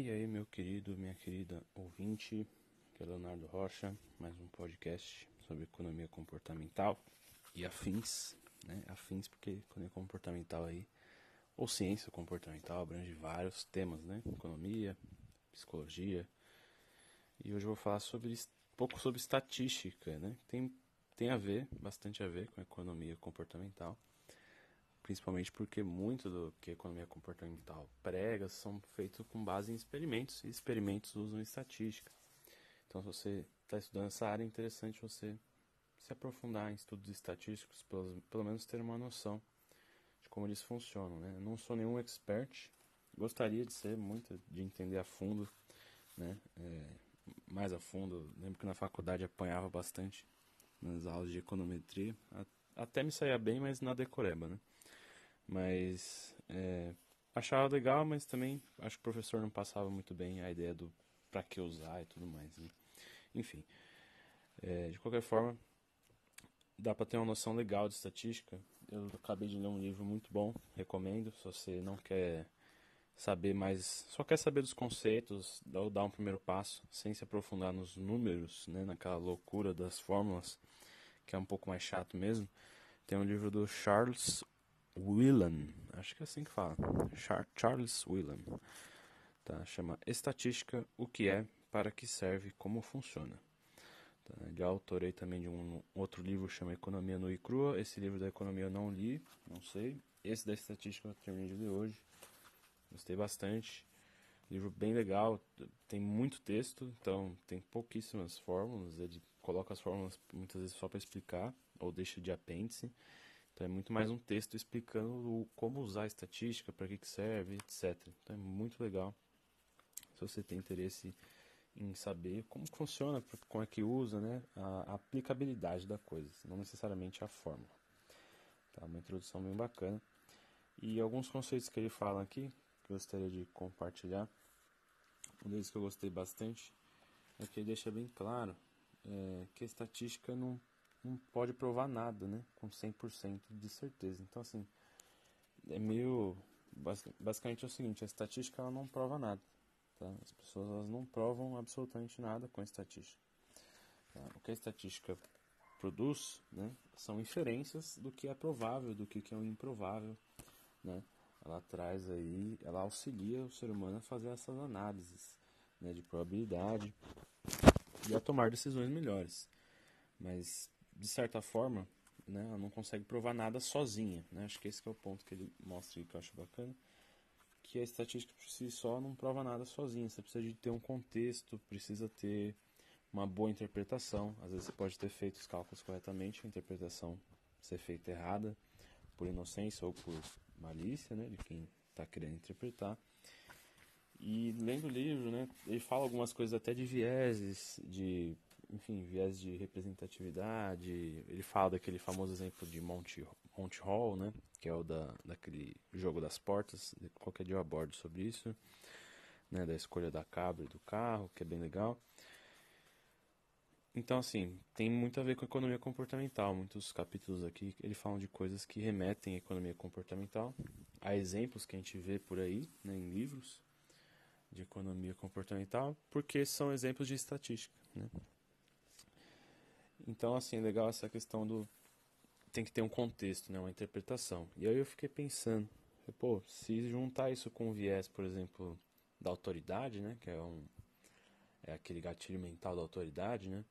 E aí, meu querido, minha querida ouvinte, que é Leonardo Rocha, mais um podcast sobre economia comportamental e afins, né? Afins porque economia comportamental aí, ou ciência comportamental, abrange vários temas, né? Economia, psicologia. E hoje eu vou falar sobre um pouco sobre estatística, né? Tem, tem a ver, bastante a ver com economia comportamental principalmente porque muito do que a economia comportamental prega são feitos com base em experimentos, e experimentos usam estatística. Então, se você está estudando essa área, é interessante você se aprofundar em estudos estatísticos, pelo, pelo menos ter uma noção de como eles funcionam. Né? Não sou nenhum expert, gostaria de ser muito, de entender a fundo, né? É, mais a fundo. Lembro que na faculdade apanhava bastante nas aulas de econometria, até me saía bem, mas na decoreba, né? Mas é, achava legal, mas também acho que o professor não passava muito bem a ideia do para que usar e tudo mais. Né? Enfim, é, de qualquer forma, dá para ter uma noção legal de estatística. Eu acabei de ler um livro muito bom, recomendo. Se você não quer saber mais, só quer saber dos conceitos, ou dar um primeiro passo, sem se aprofundar nos números, né, naquela loucura das fórmulas, que é um pouco mais chato mesmo. Tem um livro do Charles Whelan, acho que é assim que fala, Charles Whelan, tá? chama Estatística, o que é, para que serve, como funciona. Tá? Ele autor aí também de um outro livro chama Economia no e crua, esse livro da economia eu não li, não sei, esse da estatística eu terminei de ler hoje, gostei bastante, livro bem legal, tem muito texto, então tem pouquíssimas fórmulas, ele coloca as fórmulas muitas vezes só para explicar, ou deixa de apêndice, então é muito mais um texto explicando como usar a estatística, para que, que serve, etc. Então é muito legal. Se você tem interesse em saber como funciona, como é que usa, né, a, aplicabilidade da coisa, não necessariamente a fórmula. Tá, uma introdução bem bacana. E alguns conceitos que ele fala aqui, que eu gostaria de compartilhar. Um deles que eu gostei bastante é que ele deixa bem claro é, que a estatística não não pode provar nada, né? Com 100% de certeza. Então, assim, é meio. Basicamente é o seguinte: a estatística ela não prova nada. Tá? As pessoas elas não provam absolutamente nada com a estatística. Tá? O que a estatística produz né, são inferências do que é provável, do que é o improvável. Né? Ela traz aí, ela auxilia o ser humano a fazer essas análises né, de probabilidade e a tomar decisões melhores. Mas de certa forma, né, ela não consegue provar nada sozinha. Né? Acho que esse que é o ponto que ele mostra que eu acho bacana. Que a estatística por si só não prova nada sozinha. Você precisa de ter um contexto, precisa ter uma boa interpretação. Às vezes você pode ter feito os cálculos corretamente, a interpretação ser feita errada, por inocência ou por malícia né, de quem está querendo interpretar. E lendo o livro, né, ele fala algumas coisas até de vieses, de enfim, viés de representatividade. Ele fala daquele famoso exemplo de Monty, Monty Hall, né? Que é o da, daquele jogo das portas. Qualquer dia eu abordo sobre isso. Né, da escolha da cabra e do carro, que é bem legal. Então, assim, tem muito a ver com economia comportamental. Muitos capítulos aqui ele falam de coisas que remetem à economia comportamental. Há exemplos que a gente vê por aí, né, em livros de economia comportamental, porque são exemplos de estatística. Né? Então, assim, legal essa questão do. Tem que ter um contexto, né? uma interpretação. E aí eu fiquei pensando, pô, se juntar isso com o viés, por exemplo, da autoridade, né? Que é um. É aquele gatilho mental da autoridade, né?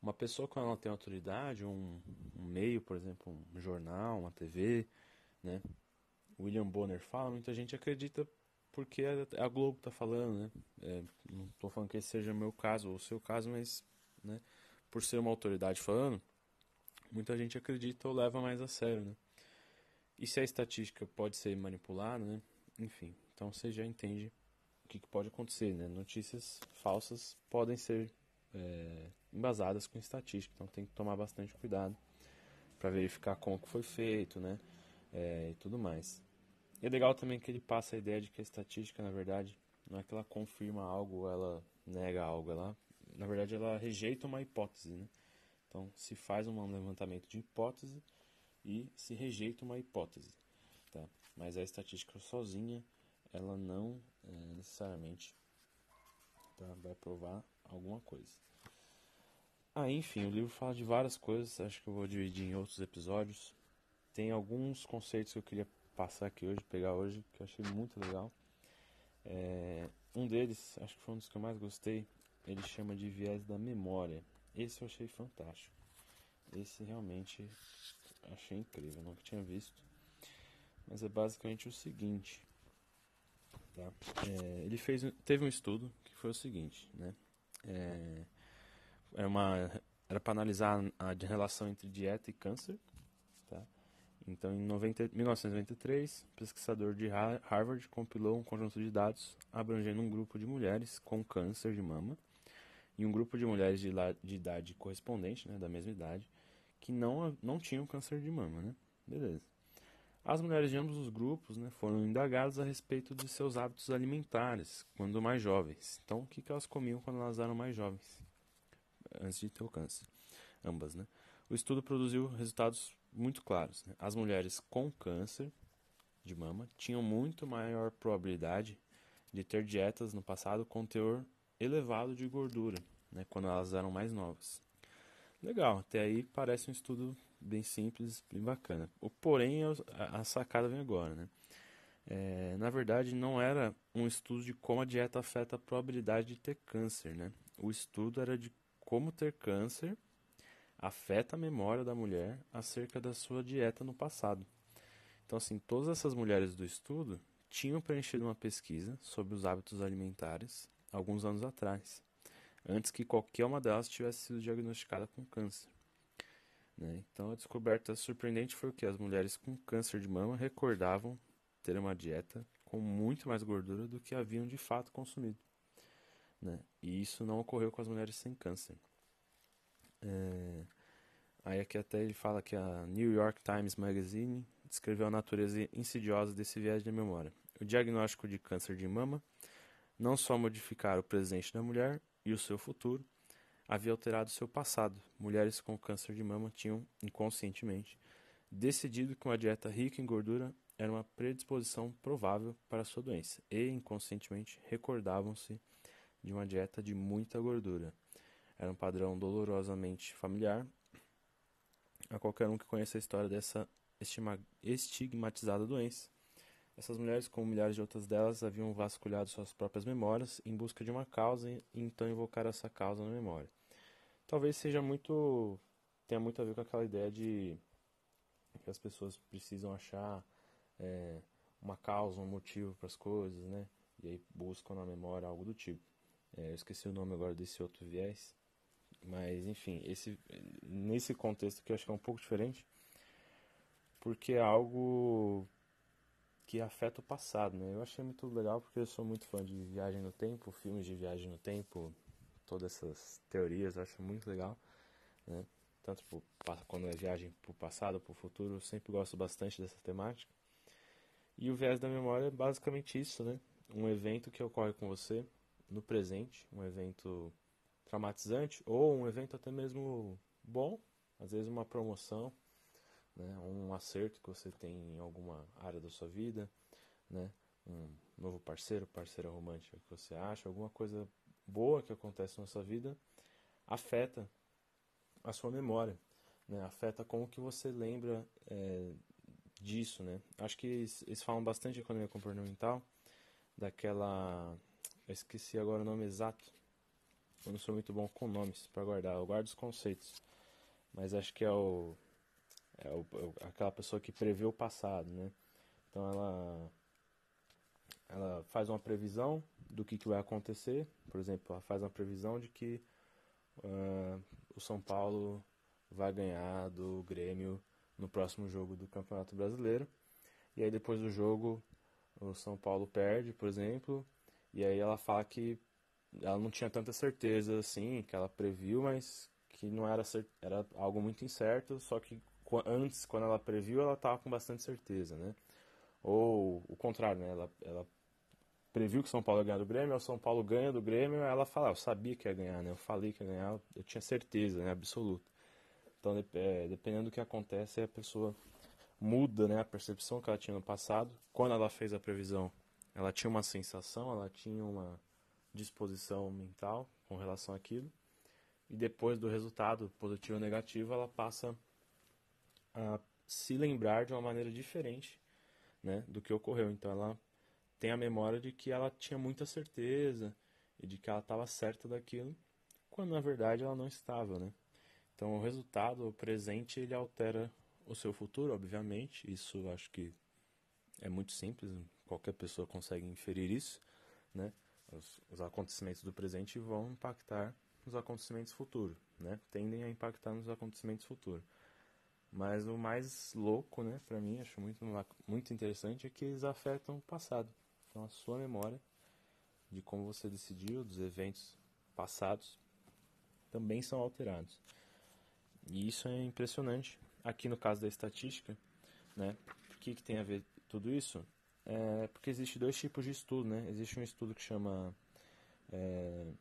Uma pessoa quando ela tem autoridade, um, um meio, por exemplo, um jornal, uma TV, né? William Bonner fala, muita gente acredita porque a Globo está falando, né? É, não estou falando que esse seja o meu caso ou o seu caso, mas né? Por ser uma autoridade falando, muita gente acredita ou leva mais a sério, né? E se a estatística pode ser manipulada, né? Enfim, então você já entende o que, que pode acontecer, né? Notícias falsas podem ser é, embasadas com estatística, então tem que tomar bastante cuidado para verificar como que foi feito, né? É, e tudo mais. E é legal também que ele passa a ideia de que a estatística, na verdade, não é que ela confirma algo ou ela nega algo, ela na verdade, ela rejeita uma hipótese. Né? Então, se faz um levantamento de hipótese e se rejeita uma hipótese. Tá? Mas a estatística sozinha, ela não é, necessariamente tá? Vai provar alguma coisa. Ah, enfim, o livro fala de várias coisas, acho que eu vou dividir em outros episódios. Tem alguns conceitos que eu queria passar aqui hoje, pegar hoje, que eu achei muito legal. É, um deles, acho que foi um dos que eu mais gostei, ele chama de viés da memória. Esse eu achei fantástico. Esse realmente achei incrível, nunca tinha visto. Mas é basicamente o seguinte. Tá? É, ele fez, teve um estudo que foi o seguinte, né? É, era uma era para analisar a relação entre dieta e câncer, tá? Então, em 90, 1993, um pesquisador de Harvard compilou um conjunto de dados abrangendo um grupo de mulheres com câncer de mama e um grupo de mulheres de, de idade correspondente, né, da mesma idade, que não, não tinham câncer de mama, né? Beleza. As mulheres de ambos os grupos né, foram indagadas a respeito de seus hábitos alimentares quando mais jovens. Então, o que, que elas comiam quando elas eram mais jovens, antes de ter o câncer? Ambas, né? O estudo produziu resultados muito claros. Né? As mulheres com câncer de mama tinham muito maior probabilidade de ter dietas no passado com teor elevado de gordura, né, quando elas eram mais novas. Legal, até aí parece um estudo bem simples, bem bacana. O porém, a sacada vem agora, né? É, na verdade, não era um estudo de como a dieta afeta a probabilidade de ter câncer, né? O estudo era de como ter câncer afeta a memória da mulher acerca da sua dieta no passado. Então, assim, todas essas mulheres do estudo tinham preenchido uma pesquisa sobre os hábitos alimentares alguns anos atrás, antes que qualquer uma delas tivesse sido diagnosticada com câncer. Né? Então a descoberta surpreendente foi que as mulheres com câncer de mama recordavam ter uma dieta com muito mais gordura do que haviam de fato consumido. Né? E isso não ocorreu com as mulheres sem câncer. É... Aí aqui até ele fala que a New York Times Magazine descreveu a natureza insidiosa desse viés de memória. O diagnóstico de câncer de mama não só modificara o presente da mulher e o seu futuro, havia alterado seu passado. Mulheres com câncer de mama tinham, inconscientemente, decidido que uma dieta rica em gordura era uma predisposição provável para a sua doença e, inconscientemente, recordavam-se de uma dieta de muita gordura. Era um padrão dolorosamente familiar a qualquer um que conheça a história dessa estigmatizada doença. Essas mulheres, como milhares de outras delas, haviam vasculhado suas próprias memórias em busca de uma causa e então invocar essa causa na memória. Talvez seja muito tenha muito a ver com aquela ideia de que as pessoas precisam achar é, uma causa, um motivo para as coisas, né? E aí buscam na memória algo do tipo. É, eu esqueci o nome agora desse outro viés, mas enfim, esse nesse contexto que eu acho que é um pouco diferente, porque é algo que afeta o passado, né? Eu achei muito legal porque eu sou muito fã de viagem no tempo, filmes de viagem no tempo, todas essas teorias, eu acho muito legal, né? Tanto por, quando é viagem para o passado para o futuro, eu sempre gosto bastante dessa temática. E o viés da memória é basicamente isso, né? Um evento que ocorre com você no presente, um evento traumatizante ou um evento até mesmo bom, às vezes uma promoção, né, um acerto que você tem em alguma área da sua vida, né, um novo parceiro, parceira romântica que você acha, alguma coisa boa que acontece na sua vida, afeta a sua memória, né, afeta como que você lembra é, disso, né. Acho que eles, eles falam bastante de economia comportamental, daquela, eu esqueci agora o nome exato, eu não sou muito bom com nomes para guardar, eu guardo os conceitos, mas acho que é o é, o, é aquela pessoa que prevê o passado, né? Então ela ela faz uma previsão do que, que vai acontecer, por exemplo, ela faz uma previsão de que uh, o São Paulo vai ganhar do Grêmio no próximo jogo do Campeonato Brasileiro. E aí depois do jogo o São Paulo perde, por exemplo, e aí ela fala que ela não tinha tanta certeza assim, que ela previu, mas que não era era algo muito incerto, só que antes, quando ela previu, ela estava com bastante certeza, né? Ou o contrário, né? Ela, ela previu que São Paulo ia ganhar do Grêmio, o São Paulo ganha do Grêmio, ela fala, ah, eu sabia que ia ganhar, né? Eu falei que ia ganhar, eu tinha certeza, né? Absoluta. Então, é, dependendo do que acontece, a pessoa muda, né? A percepção que ela tinha no passado. Quando ela fez a previsão, ela tinha uma sensação, ela tinha uma, disposição mental com relação àquilo. E depois do resultado positivo ou negativo, ela passa a se lembrar de uma maneira diferente né, do que ocorreu. Então ela tem a memória de que ela tinha muita certeza e de que ela estava certa daquilo, quando na verdade ela não estava, né? Então o resultado, o presente, ele altera o seu futuro, obviamente. Isso acho que é muito simples, qualquer pessoa consegue inferir isso, né? Os, os acontecimentos do presente vão impactar nos acontecimentos futuros, né? Tendem a impactar nos acontecimentos futuros. Mas o mais louco, né, para mim, acho muito muito interessante é que eles afetam o passado. Então a sua memória de como você decidiu, dos eventos passados, também são alterados. E isso é impressionante. Aqui no caso da estatística, né? Por que, que tem a ver tudo isso? É porque existe dois tipos de estudo, né? Existe um estudo que chama é,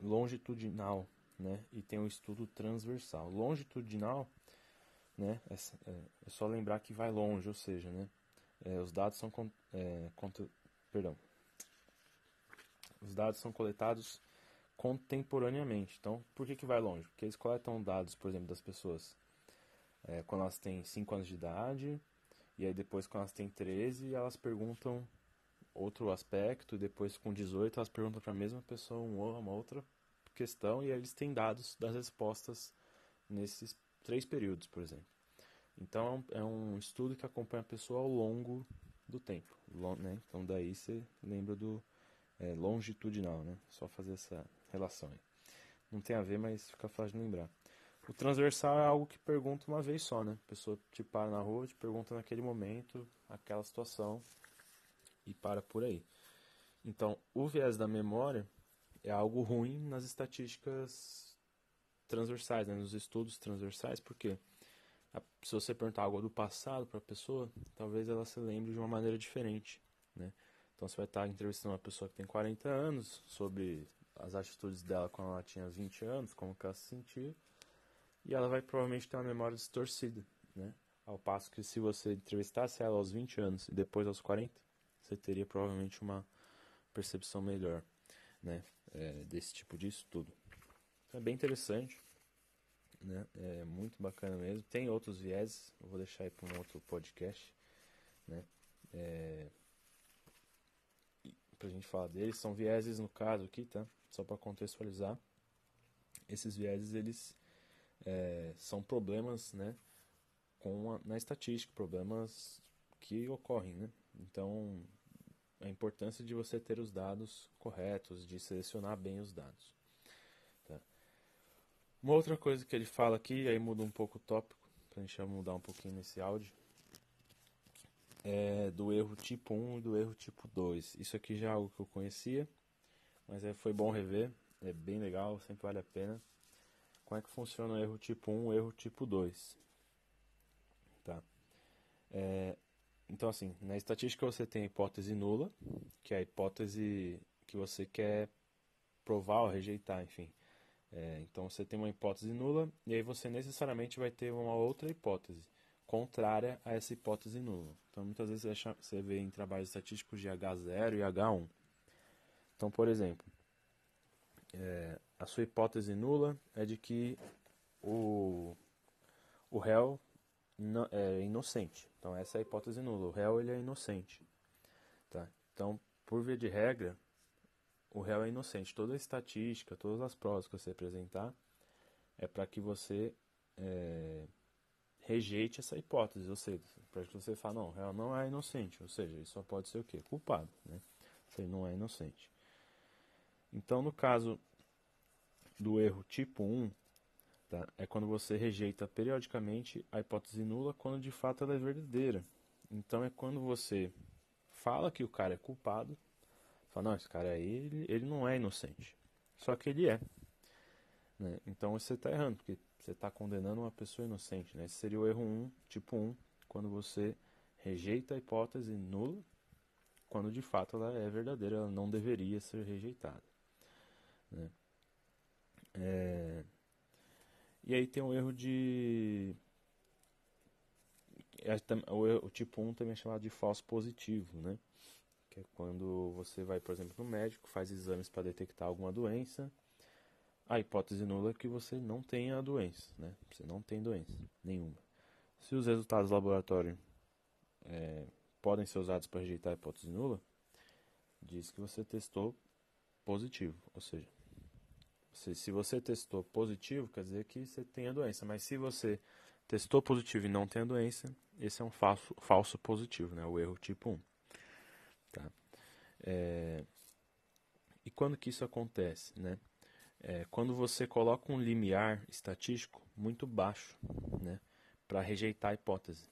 longitudinal, né? E tem um estudo transversal. Longitudinal, né? É, é, é só lembrar que vai longe, ou seja, né? É, os dados são é, contra, perdão, os dados são coletados contemporaneamente. Então, por que, que vai longe? Porque eles coletam dados, por exemplo, das pessoas é, quando elas têm 5 anos de idade, e aí depois quando elas têm 13, elas perguntam outro aspecto, e depois com 18 elas perguntam para a mesma pessoa uma outra questão, e aí eles têm dados das respostas nesses três períodos, por exemplo. Então é um estudo que acompanha a pessoa ao longo do tempo. Né? Então daí você lembra do é, longitudinal, né? Só fazer essa relação aí. Não tem a ver, mas fica fácil de lembrar. O transversal é algo que pergunta uma vez só, né? A pessoa te para na rua, te pergunta naquele momento, aquela situação e para por aí. Então, o viés da memória é algo ruim nas estatísticas transversais, né? nos estudos transversais, porque se você perguntar algo do passado para a pessoa, talvez ela se lembre de uma maneira diferente, né? Então você vai estar entrevistando uma pessoa que tem 40 anos sobre as atitudes dela quando ela tinha 20 anos, como que ela se sentia, e ela vai provavelmente ter uma memória distorcida, né? Ao passo que se você entrevistasse ela aos 20 anos e depois aos 40, você teria provavelmente uma percepção melhor, né? É, desse tipo de estudo. É bem interessante, né? É muito bacana mesmo. Tem outros vieses, eu vou deixar aí para um outro podcast, né? É, pra gente falar deles. São vieses no caso aqui, tá? Só para contextualizar. Esses vieses, eles é, são problemas, né? Com a, na estatística, problemas que ocorrem, né? Então, a importância de você ter os dados corretos, de selecionar bem os dados. Uma outra coisa que ele fala aqui, aí muda um pouco o tópico, para a gente mudar um pouquinho nesse áudio, é, do erro tipo 1 e do erro tipo 2. Isso aqui já é algo que eu conhecia, mas é, foi bom rever, é bem legal, sempre vale a pena. Como é que funciona o erro tipo 1 e o erro tipo 2? Tá. É, então, assim, na estatística você tem a hipótese nula, que é a hipótese que você quer provar ou rejeitar, enfim. É, então você tem uma hipótese nula e aí você necessariamente vai ter uma outra hipótese contrária a essa hipótese nula. Então, muitas vezes você vê em trabalhos estatísticos de H0 e H1. Então, por exemplo, é, a sua hipótese nula é de que o, o réu é inocente. Então, essa é a hipótese nula. O réu ele é inocente. Tá? Então, por via de regra, o réu é inocente. Toda a estatística, todas as provas que você apresentar, é para que você é, rejeite essa hipótese, ou seja, para que você fale, não, o réu não é inocente, ou seja, ele só pode ser o quê? Culpado, né? Se ele não é inocente. Então, no caso do erro tipo 1, tá? é quando você rejeita periodicamente a hipótese nula quando de fato ela é verdadeira. Então, é quando você fala que o cara é culpado, fala, não, esse cara aí, ele, ele não é inocente. Só que ele é. Né? Então, você está errando, porque você está condenando uma pessoa inocente. Né? Esse seria o erro 1, tipo 1, quando você rejeita a hipótese nula, quando de fato ela é verdadeira, ela não deveria ser rejeitada. Né? É... E aí tem o erro de. É, o tipo 1 também é chamado de falso positivo, né? Que é quando você vai, por exemplo, no médico, faz exames para detectar alguma doença. A hipótese nula é que você não tenha a doença, né? Você não tem doença nenhuma. Se os resultados do laboratório é, podem ser usados para rejeitar a hipótese nula, diz que você testou positivo, ou seja, se, você testou positivo, quer dizer que você tem a doença, mas se você testou positivo e não tem a doença, esse é um falso, falso positivo, né? o erro tipo 1. É, e quando que isso acontece? Né? É, quando você coloca um limiar estatístico muito baixo né? para rejeitar a hipótese.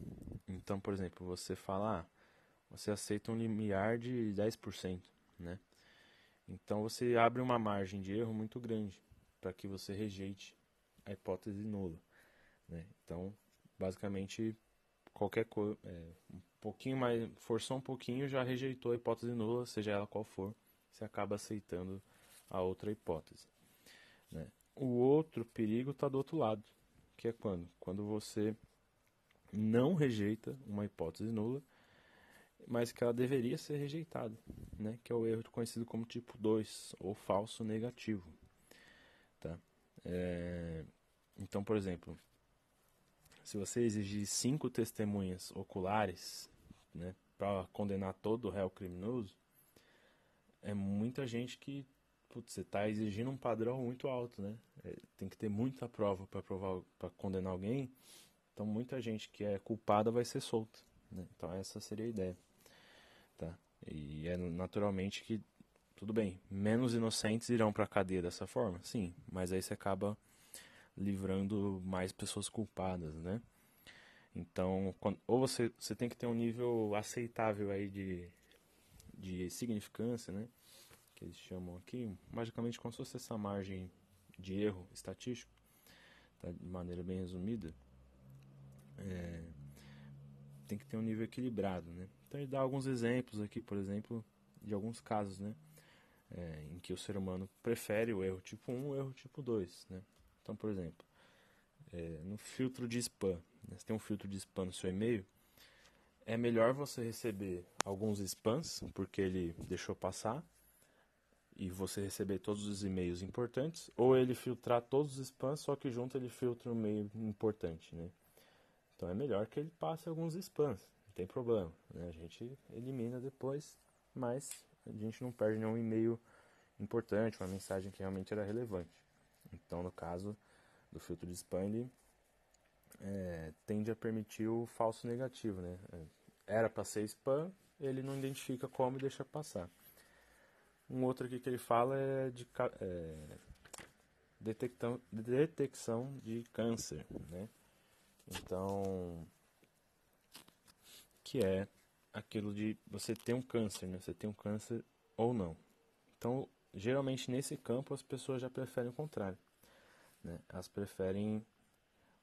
Então, por exemplo, você fala, ah, você aceita um limiar de 10%. Né? Então você abre uma margem de erro muito grande para que você rejeite a hipótese nula. Né? Então, basicamente, qualquer coisa, é, pouquinho mais, forçou um pouquinho, já rejeitou a hipótese nula, seja ela qual for, você acaba aceitando a outra hipótese. Né? O outro perigo está do outro lado, que é quando? Quando você não rejeita uma hipótese nula, mas que ela deveria ser rejeitada, né? que é o erro conhecido como tipo 2, ou falso negativo. Tá? É... Então, por exemplo, se você exigir cinco testemunhas oculares né, para condenar todo o réu criminoso, é muita gente que putz, você está exigindo um padrão muito alto, né? É, tem que ter muita prova para provar para condenar alguém. Então muita gente que é culpada vai ser solta. Né? Então essa seria a ideia, tá? E é naturalmente que tudo bem, menos inocentes irão para a cadeia dessa forma, sim, mas aí você acaba livrando mais pessoas culpadas, né? Então, quando, ou você, você tem que ter um nível aceitável aí de, de significância, né? Que eles chamam aqui, magicamente como se fosse essa margem de erro estatístico, tá? de maneira bem resumida. É, tem que ter um nível equilibrado, né? Então ele dá alguns exemplos aqui, por exemplo, de alguns casos, né? É, em que o ser humano prefere o erro tipo 1 o erro tipo 2, né? Então, por exemplo, é, no filtro de spam, né, você tem um filtro de spam no seu e-mail, é melhor você receber alguns spams, porque ele deixou passar, e você receber todos os e-mails importantes, ou ele filtrar todos os spams, só que junto ele filtra um e-mail importante, né? Então é melhor que ele passe alguns spams, não tem problema, né? A gente elimina depois, mas a gente não perde nenhum e-mail importante, uma mensagem que realmente era relevante. Então, no caso do filtro de spam, é, tende a permitir o falso negativo, né? É, era para ser spam, ele não identifica como e deixa passar. Um outro aqui que ele fala é de é, detectão, detecção de câncer, né? Então, que é aquilo de você ter um câncer, né? Você tem um câncer ou não. Então, geralmente nesse campo as pessoas já preferem o contrário. Né? Elas preferem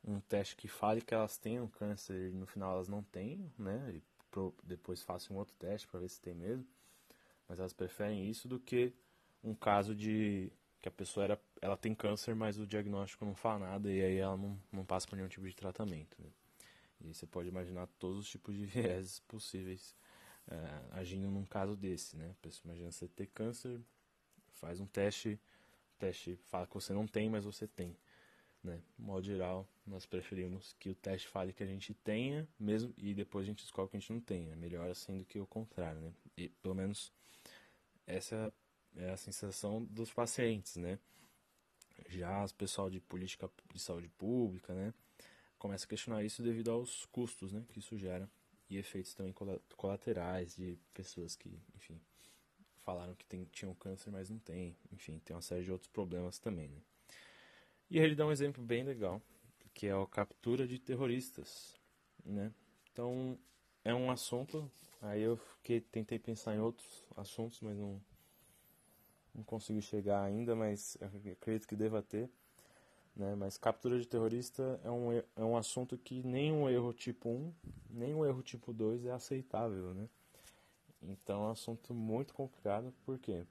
um teste que fale que elas têm um câncer e no final elas não têm, né? E pro, depois façam um outro teste para ver se tem mesmo. Mas elas preferem isso do que um caso de que a pessoa era, ela tem câncer, mas o diagnóstico não fala nada e aí ela não, não passa por nenhum tipo de tratamento. Né? E você pode imaginar todos os tipos de vieses possíveis é, agindo num caso desse, né? Imagina você ter câncer, faz um teste, teste fala que você não tem, mas você tem. Né? De modo geral, nós preferimos que o teste fale que a gente tenha, mesmo e depois a gente descobre que a gente não tem. É melhor assim do que o contrário, né? E pelo menos essa é a sensação dos pacientes, né? Já o pessoal de política de saúde pública, né? Começa a questionar isso devido aos custos, né? Que isso gera e efeitos também colaterais de pessoas que, enfim, falaram que tem, tinham câncer, mas não tem. Enfim, tem uma série de outros problemas também, né? E ele dá um exemplo bem legal, que é a captura de terroristas, né? Então, é um assunto, aí eu fiquei, tentei pensar em outros assuntos, mas não, não consegui chegar ainda, mas acredito que deva ter. Né? Mas captura de terrorista é um, é um assunto que nem um erro tipo 1, nem um erro tipo 2 é aceitável. Né? Então é um assunto muito complicado, por quê?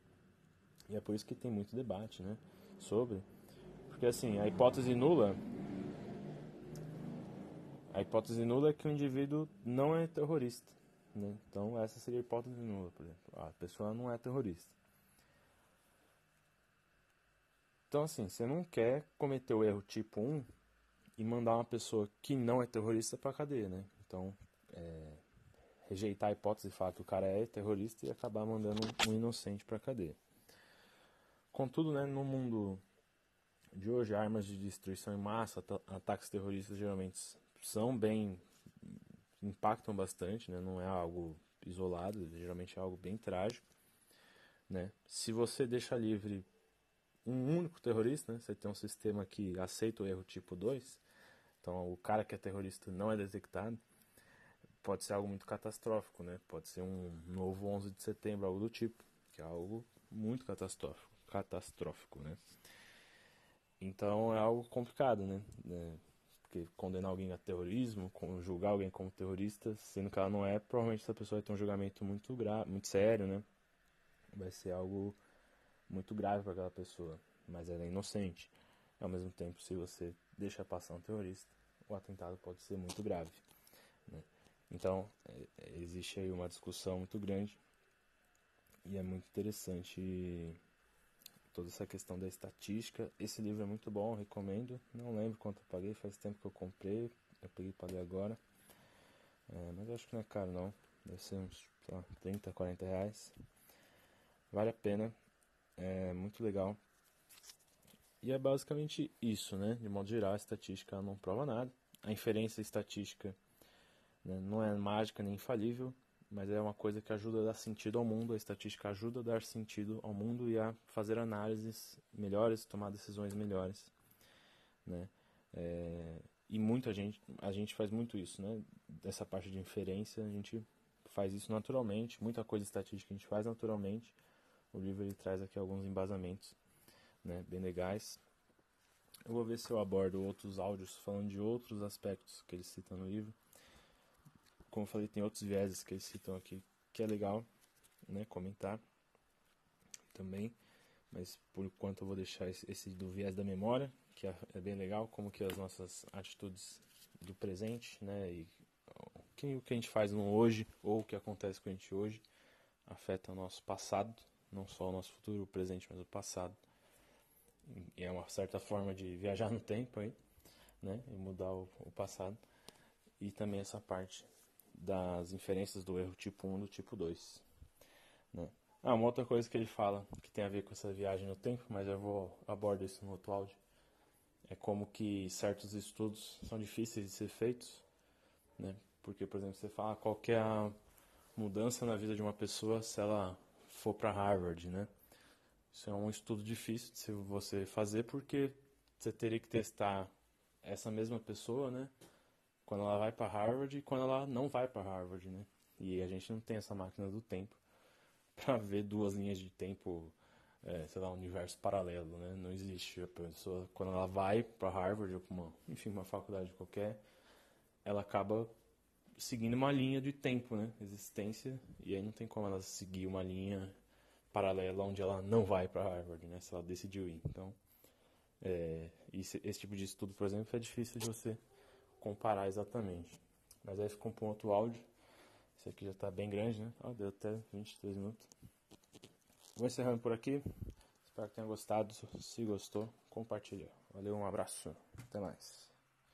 E é por isso que tem muito debate né? sobre. Porque assim, a hipótese nula. A hipótese nula é que o indivíduo não é terrorista. Né? Então, essa seria a hipótese nula, por exemplo. A pessoa não é terrorista. Então, assim, você não quer cometer o erro tipo 1 e mandar uma pessoa que não é terrorista para cadeia, né? Então, é, rejeitar a hipótese de falar que o cara é terrorista e acabar mandando um inocente para cadeia. Contudo, né, no mundo de hoje, armas de destruição em massa, ataques terroristas geralmente são bem impactam bastante, né? Não é algo isolado, geralmente é algo bem trágico, né? Se você deixa livre um único terrorista, né? Você tem um sistema que aceita o erro tipo 2, então o cara que é terrorista não é detectado, pode ser algo muito catastrófico, né? Pode ser um novo 11 de setembro, algo do tipo, que é algo muito catastrófico, catastrófico, né? Então é algo complicado, né? É, porque condenar alguém a terrorismo, julgar alguém como terrorista, sendo que ela não é, provavelmente essa pessoa vai ter um julgamento muito grave, muito sério, né? Vai ser algo muito grave para aquela pessoa, mas ela é inocente. Ao mesmo tempo, se você deixa passar um terrorista, o atentado pode ser muito grave. Então, é, é, existe aí uma discussão muito grande e é muito interessante toda essa questão da estatística. Esse livro é muito bom, recomendo. Não lembro quanto eu paguei, faz tempo que eu comprei. Eu peguei e paguei agora. É, mas eu acho que não é caro não. Deve ser uns lá, 30, 40 reais. Vale a pena. É muito legal. E é basicamente isso, né? De modo geral, a estatística não prova nada. A inferência estatística né, não é mágica nem infalível, mas é uma coisa que ajuda a dar sentido ao mundo. A estatística ajuda a dar sentido ao mundo e a fazer análises melhores, tomar decisões melhores, né? É, e muita gente, a gente faz muito isso, né? Dessa parte de inferência, a gente faz isso naturalmente. Muita coisa estatística a gente faz naturalmente. O livro ele traz aqui alguns embasamentos né, bem legais. Eu vou ver se eu abordo outros áudios falando de outros aspectos que ele cita no livro. Como eu falei, tem outros vieses que eles citam aqui que é legal né, comentar também. Mas por enquanto eu vou deixar esse, do viés da memória, que é, é, bem legal, como que as nossas atitudes do presente, né, e o que, o que a gente faz no hoje ou o que acontece com a gente hoje afeta o nosso passado, não só o nosso futuro, o presente, mas o passado. E é uma certa forma de viajar no tempo aí, né? E mudar o, o passado. E também essa parte das inferências do erro tipo 1 do tipo 2. Né? Ah, uma outra coisa que ele fala que tem a ver com essa viagem no tempo, mas eu vou abordar isso no outro áudio, é como que certos estudos são difíceis de ser feitos, né? Porque, por exemplo, você fala qual é a mudança na vida de uma pessoa se ela for para Harvard, né? Isso é um estudo difícil de você fazer porque você teria que testar essa mesma pessoa, né? Quando ela vai para Harvard e quando ela não vai para Harvard, né? E a gente não tem essa máquina do tempo para ver duas linhas de tempo, é, sei lá, um universo paralelo, né? Não existe. A pessoa, quando ela vai para Harvard ou para uma, enfim, uma faculdade qualquer, ela acaba seguindo uma linha de tempo, né? Existência, e aí não tem como ela seguir uma linha paralela onde ela não vai para Harvard, né? Se ela decidiu ir. Então, é, esse, esse, tipo de estudo, por exemplo, é difícil de você comparar exatamente. Mas aí ficou um ponto áudio. Esse aqui já está bem grande, né? Oh, deu até 23 minutos. Vou encerrando por aqui. Espero que tenha gostado. Se gostou, compartilha. Valeu, um abraço. Até mais.